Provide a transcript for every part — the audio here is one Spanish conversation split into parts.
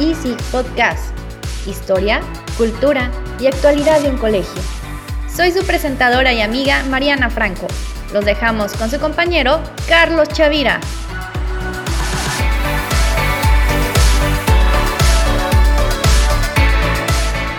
Easy Podcast. Historia, cultura y actualidad de un colegio. Soy su presentadora y amiga Mariana Franco. Los dejamos con su compañero Carlos Chavira.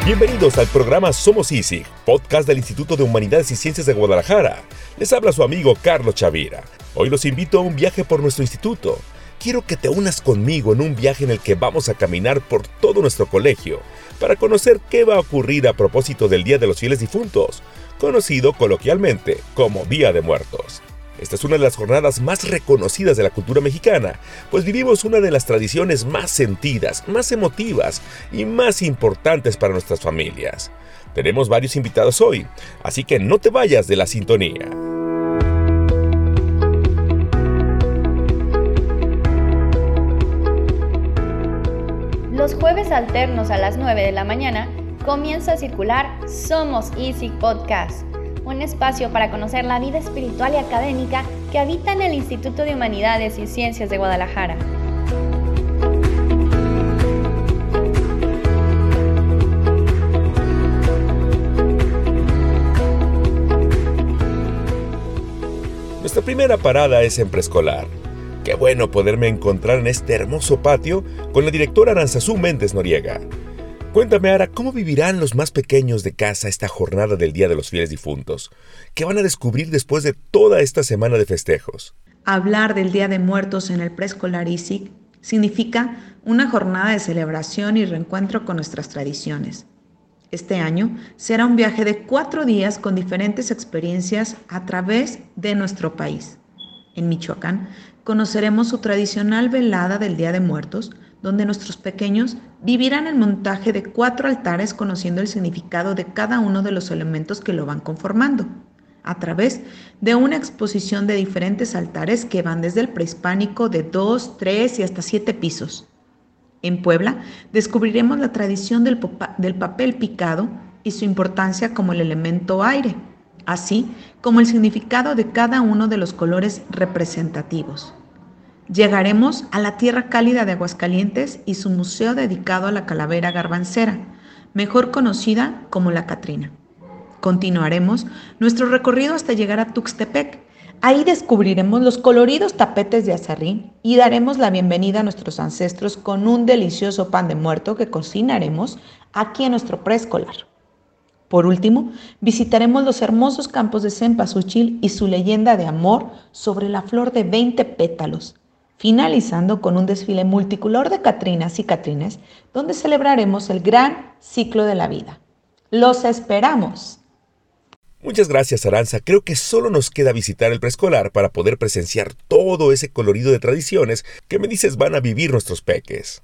Bienvenidos al programa Somos Easy, podcast del Instituto de Humanidades y Ciencias de Guadalajara. Les habla su amigo Carlos Chavira. Hoy los invito a un viaje por nuestro instituto. Quiero que te unas conmigo en un viaje en el que vamos a caminar por todo nuestro colegio para conocer qué va a ocurrir a propósito del Día de los Fieles Difuntos, conocido coloquialmente como Día de Muertos. Esta es una de las jornadas más reconocidas de la cultura mexicana, pues vivimos una de las tradiciones más sentidas, más emotivas y más importantes para nuestras familias. Tenemos varios invitados hoy, así que no te vayas de la sintonía. Los jueves alternos a las 9 de la mañana comienza a circular Somos Easy Podcast un espacio para conocer la vida espiritual y académica que habita en el Instituto de Humanidades y Ciencias de Guadalajara. Nuestra primera parada es en preescolar. Qué bueno poderme encontrar en este hermoso patio con la directora Aranzazú Méndez Noriega. Cuéntame, Ara, ¿cómo vivirán los más pequeños de casa esta jornada del Día de los Fieles Difuntos? ¿Qué van a descubrir después de toda esta semana de festejos? Hablar del Día de Muertos en el preescolar ISIC significa una jornada de celebración y reencuentro con nuestras tradiciones. Este año será un viaje de cuatro días con diferentes experiencias a través de nuestro país. En Michoacán conoceremos su tradicional velada del Día de Muertos, donde nuestros pequeños vivirán el montaje de cuatro altares conociendo el significado de cada uno de los elementos que lo van conformando, a través de una exposición de diferentes altares que van desde el prehispánico de dos, tres y hasta siete pisos. En Puebla descubriremos la tradición del, del papel picado y su importancia como el elemento aire, así como el significado de cada uno de los colores representativos. Llegaremos a la tierra cálida de Aguascalientes y su museo dedicado a la calavera garbancera, mejor conocida como la Catrina. Continuaremos nuestro recorrido hasta llegar a Tuxtepec. Ahí descubriremos los coloridos tapetes de azarrín y daremos la bienvenida a nuestros ancestros con un delicioso pan de muerto que cocinaremos aquí en nuestro preescolar. Por último, visitaremos los hermosos campos de cempasúchil y su leyenda de amor sobre la flor de 20 pétalos, finalizando con un desfile multicolor de Catrinas y Catrines, donde celebraremos el gran ciclo de la vida. ¡Los esperamos! Muchas gracias, Aranza. Creo que solo nos queda visitar el preescolar para poder presenciar todo ese colorido de tradiciones que me dices van a vivir nuestros peques.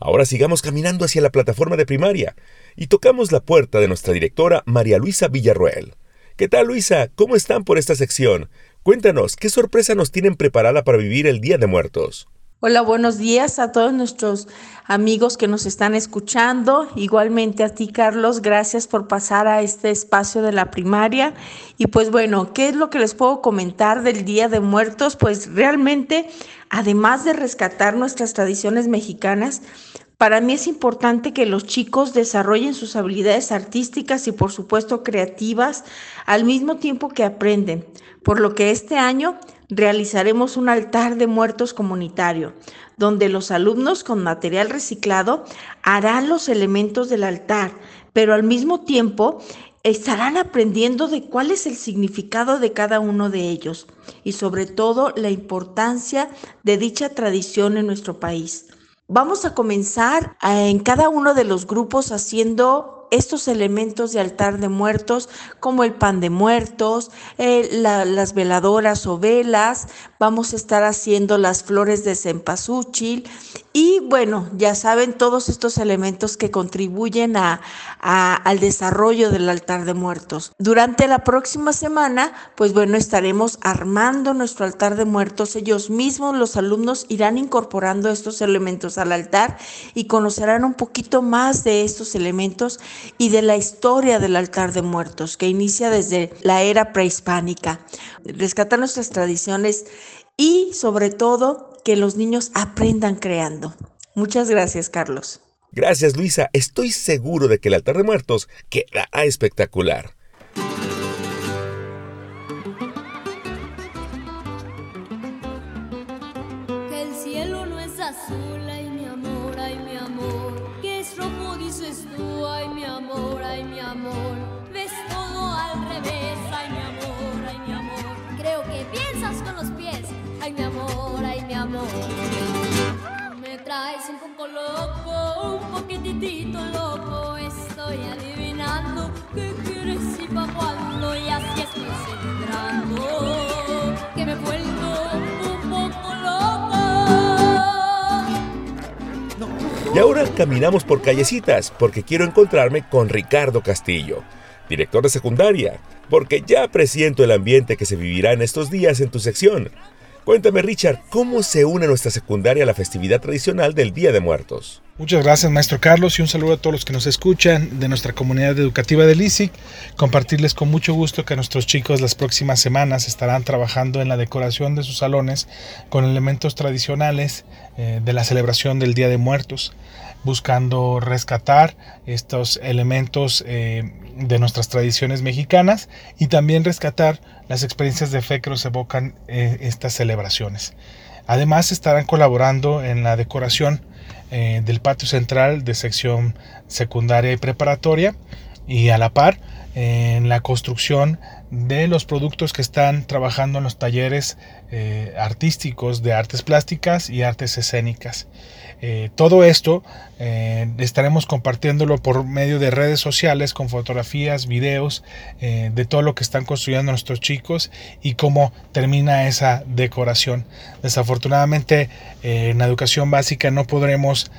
Ahora sigamos caminando hacia la plataforma de primaria y tocamos la puerta de nuestra directora María Luisa Villarroel. ¿Qué tal, Luisa? ¿Cómo están por esta sección? Cuéntanos, ¿qué sorpresa nos tienen preparada para vivir el Día de Muertos? Hola, buenos días a todos nuestros amigos que nos están escuchando. Igualmente a ti, Carlos, gracias por pasar a este espacio de la primaria. Y pues bueno, ¿qué es lo que les puedo comentar del Día de Muertos? Pues realmente, además de rescatar nuestras tradiciones mexicanas, para mí es importante que los chicos desarrollen sus habilidades artísticas y por supuesto creativas al mismo tiempo que aprenden, por lo que este año realizaremos un altar de muertos comunitario, donde los alumnos con material reciclado harán los elementos del altar, pero al mismo tiempo estarán aprendiendo de cuál es el significado de cada uno de ellos y sobre todo la importancia de dicha tradición en nuestro país. Vamos a comenzar eh, en cada uno de los grupos haciendo estos elementos de altar de muertos, como el pan de muertos, eh, las veladoras o velas, vamos a estar haciendo las flores de cempasúchil y bueno, ya saben todos estos elementos que contribuyen al desarrollo del altar de muertos. Durante la próxima semana, pues bueno, estaremos armando nuestro altar de muertos. Ellos mismos, los alumnos, irán incorporando estos elementos al altar y conocerán un poquito más de estos elementos y de la historia del altar de muertos, que inicia desde la era prehispánica. Rescatar nuestras tradiciones y sobre todo que los niños aprendan creando. Muchas gracias, Carlos. Gracias, Luisa. Estoy seguro de que el altar de muertos quedará espectacular. Y ahora caminamos por callecitas porque quiero encontrarme con Ricardo Castillo, director de secundaria, porque ya presiento el ambiente que se vivirá en estos días en tu sección. Cuéntame, Richard, ¿cómo se une nuestra secundaria a la festividad tradicional del Día de Muertos? Muchas gracias, maestro Carlos, y un saludo a todos los que nos escuchan de nuestra comunidad educativa del ISIC. Compartirles con mucho gusto que nuestros chicos las próximas semanas estarán trabajando en la decoración de sus salones con elementos tradicionales eh, de la celebración del Día de Muertos, buscando rescatar estos elementos eh, de nuestras tradiciones mexicanas y también rescatar las experiencias de fe que nos evocan eh, estas celebraciones. Además estarán colaborando en la decoración eh, del patio central de sección secundaria y preparatoria y a la par en la construcción de los productos que están trabajando en los talleres eh, artísticos de artes plásticas y artes escénicas. Eh, todo esto eh, estaremos compartiéndolo por medio de redes sociales con fotografías, videos de todo lo que están construyendo nuestros chicos y cómo termina esa decoración. Desafortunadamente en la educación básica no podremos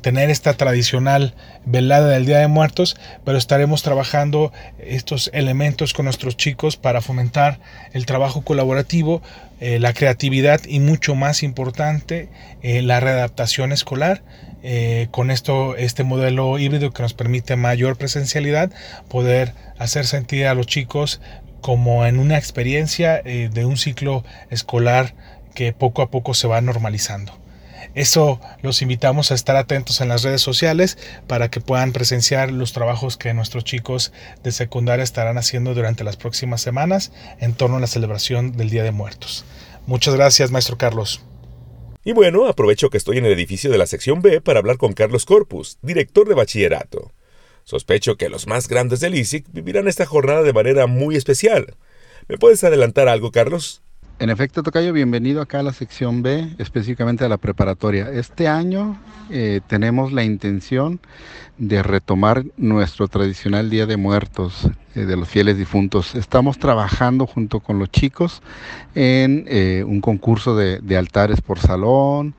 tener esta tradicional velada del Día de Muertos, pero estaremos trabajando estos elementos con nuestros chicos para fomentar el trabajo colaborativo, la creatividad y mucho más importante, la readaptación escolar. Eh, con esto, este modelo híbrido que nos permite mayor presencialidad, poder hacer sentir a los chicos como en una experiencia eh, de un ciclo escolar que poco a poco se va normalizando. Eso los invitamos a estar atentos en las redes sociales para que puedan presenciar los trabajos que nuestros chicos de secundaria estarán haciendo durante las próximas semanas en torno a la celebración del Día de Muertos. Muchas gracias, maestro Carlos. Y bueno, aprovecho que estoy en el edificio de la sección B para hablar con Carlos Corpus, director de bachillerato. Sospecho que los más grandes del ISIC vivirán esta jornada de manera muy especial. ¿Me puedes adelantar algo, Carlos? En efecto, Tocayo, bienvenido acá a la sección B, específicamente a la preparatoria. Este año eh, tenemos la intención de retomar nuestro tradicional Día de Muertos eh, de los fieles difuntos. Estamos trabajando junto con los chicos en eh, un concurso de, altares por salón,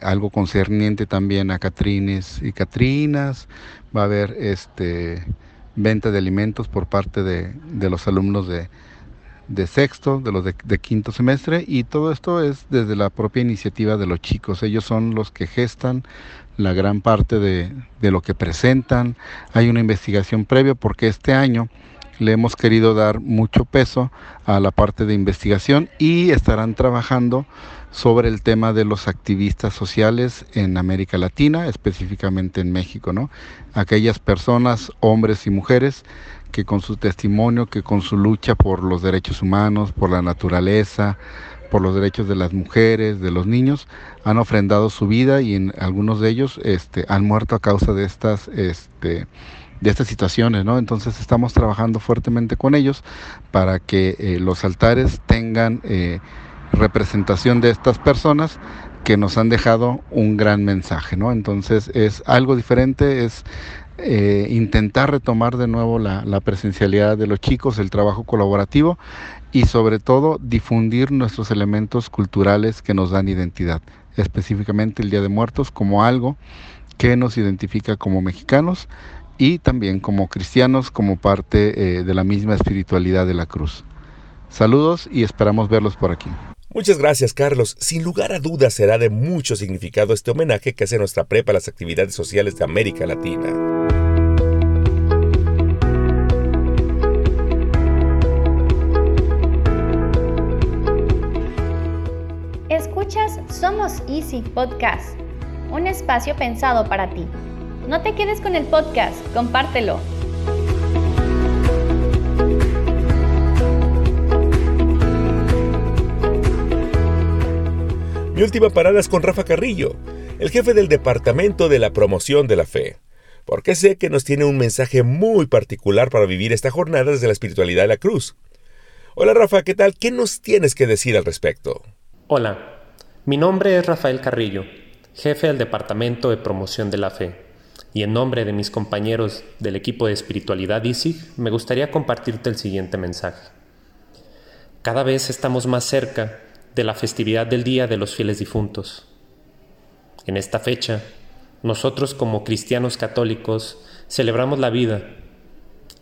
algo concerniente también a Catrines y Catrinas. Va a haber este, venta de alimentos por parte de, de los alumnos de de sexto, de los de, quinto semestre y todo esto es desde la propia iniciativa de los chicos. Ellos son los que gestan la gran parte de, de lo que presentan. Hay una investigación previa porque este año le hemos querido dar mucho peso a la parte de investigación y estarán trabajando sobre el tema de los activistas sociales en América Latina, específicamente en México, ¿no? Aquellas personas, hombres y mujeres que con su testimonio, que con su lucha por los derechos humanos, por la naturaleza, por los derechos de las mujeres, de los niños, han ofrendado su vida y en algunos de ellos este, han muerto a causa de estas, este, de estas situaciones, ¿no? Entonces estamos trabajando fuertemente con ellos para que eh, los altares tengan eh, representación de estas personas que nos han dejado un gran mensaje, ¿no? Entonces es algo diferente, es eh, intentar retomar de nuevo la, presencialidad de los chicos, el trabajo colaborativo y sobre todo difundir nuestros elementos culturales que nos dan identidad, específicamente el Día de Muertos como algo que nos identifica como mexicanos y también como cristianos, como parte eh, de la misma espiritualidad de la cruz. Saludos y esperamos verlos por aquí. Muchas gracias, Carlos. Sin lugar a dudas será de mucho significado este homenaje que hace nuestra prepa a las actividades sociales de América Latina. Escuchas Somos Easy Podcast, un espacio pensado para ti. No te quedes con el podcast, compártelo. Mi última parada es con Rafa Carrillo, el jefe del Departamento de la Promoción de la Fe, porque sé que nos tiene un mensaje muy particular para vivir esta jornada desde la espiritualidad de la cruz. Hola Rafa, ¿qué tal? ¿Qué nos tienes que decir al respecto? Hola, mi nombre es Rafael Carrillo, jefe del Departamento de Promoción de la Fe, y en nombre de mis compañeros del equipo de espiritualidad ISIG, me gustaría compartirte el siguiente mensaje. Cada vez estamos más cerca de la festividad del Día de los Fieles Difuntos. En esta fecha, nosotros como cristianos católicos celebramos la vida.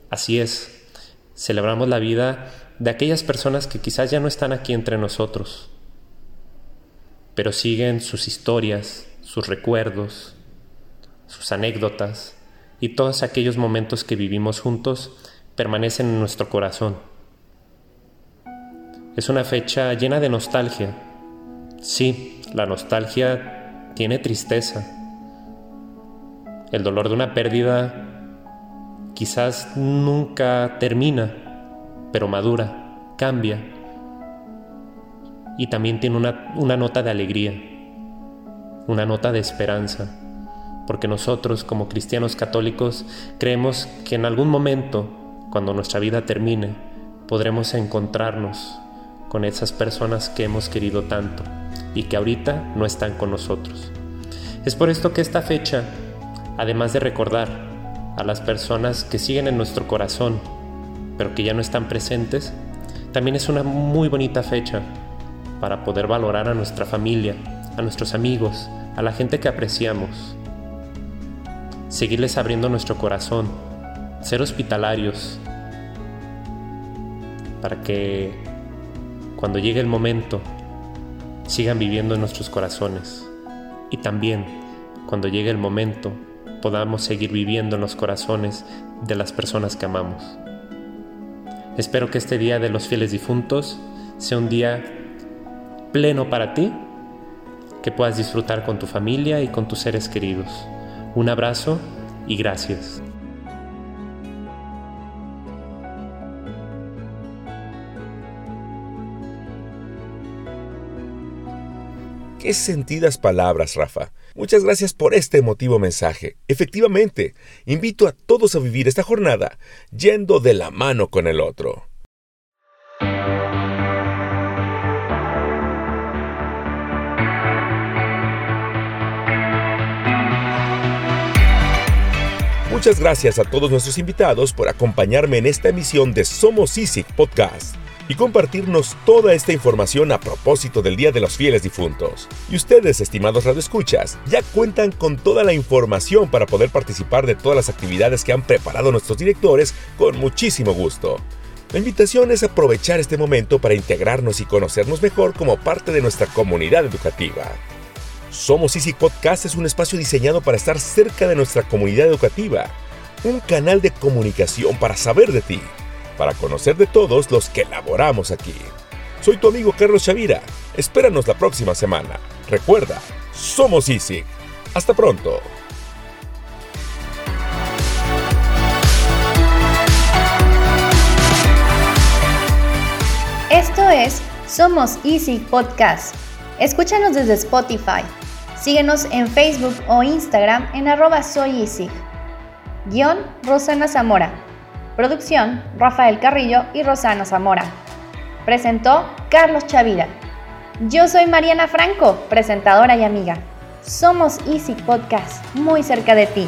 Así es, celebramos la vida de aquellas personas que quizás ya no están aquí entre nosotros, pero siguen sus historias, sus recuerdos, sus anécdotas y todos aquellos momentos que vivimos juntos permanecen en nuestro corazón. Es una fecha llena de nostalgia. Sí, la nostalgia tiene tristeza. El dolor de una pérdida quizás nunca termina, pero madura, cambia. Y también tiene una, una nota de alegría, una nota de esperanza, porque nosotros como cristianos católicos creemos que en algún momento, cuando nuestra vida termine, podremos encontrarnos con esas personas que hemos querido tanto y que ahorita no están con nosotros. Es por esto que esta fecha, además de recordar a las personas que siguen en nuestro corazón, pero que ya no están presentes, también es una muy bonita fecha para poder valorar a nuestra familia, a nuestros amigos, a la gente que apreciamos. Seguirles abriendo nuestro corazón, ser hospitalarios, para que cuando llegue el momento, sigan viviendo en nuestros corazones. Y también, cuando llegue el momento, podamos seguir viviendo en los corazones de las personas que amamos. Espero que este Día de los Fieles Difuntos sea un día pleno para ti, que puedas disfrutar con tu familia y con tus seres queridos. Un abrazo y gracias. Qué sentidas palabras, Rafa. Muchas gracias por este emotivo mensaje. Efectivamente, invito a todos a vivir esta jornada yendo de la mano con el otro. Muchas gracias a todos nuestros invitados por acompañarme en esta emisión de Somos ISIC Podcast y compartirnos toda esta información a propósito del Día de los Fieles Difuntos. Y ustedes, estimados radioescuchas, ya cuentan con toda la información para poder participar de todas las actividades que han preparado nuestros directores con muchísimo gusto. La invitación es aprovechar este momento para integrarnos y conocernos mejor como parte de nuestra comunidad educativa. Somos Easy Podcast es un espacio diseñado para estar cerca de nuestra comunidad educativa, un canal de comunicación para saber de ti para conocer de todos los que elaboramos aquí. Soy tu amigo Carlos Chavira. Espéranos la próxima semana. Recuerda, somos Easy. Hasta pronto. Esto es Somos Easy Podcast. Escúchanos desde Spotify. Síguenos en Facebook o Instagram en arroba soy Easy. Guión Rosana Zamora. Producción, Rafael Carrillo y Rosana Zamora. Presentó Carlos Chavira. Yo soy Mariana Franco, presentadora y amiga. Somos Easy Podcast, muy cerca de ti.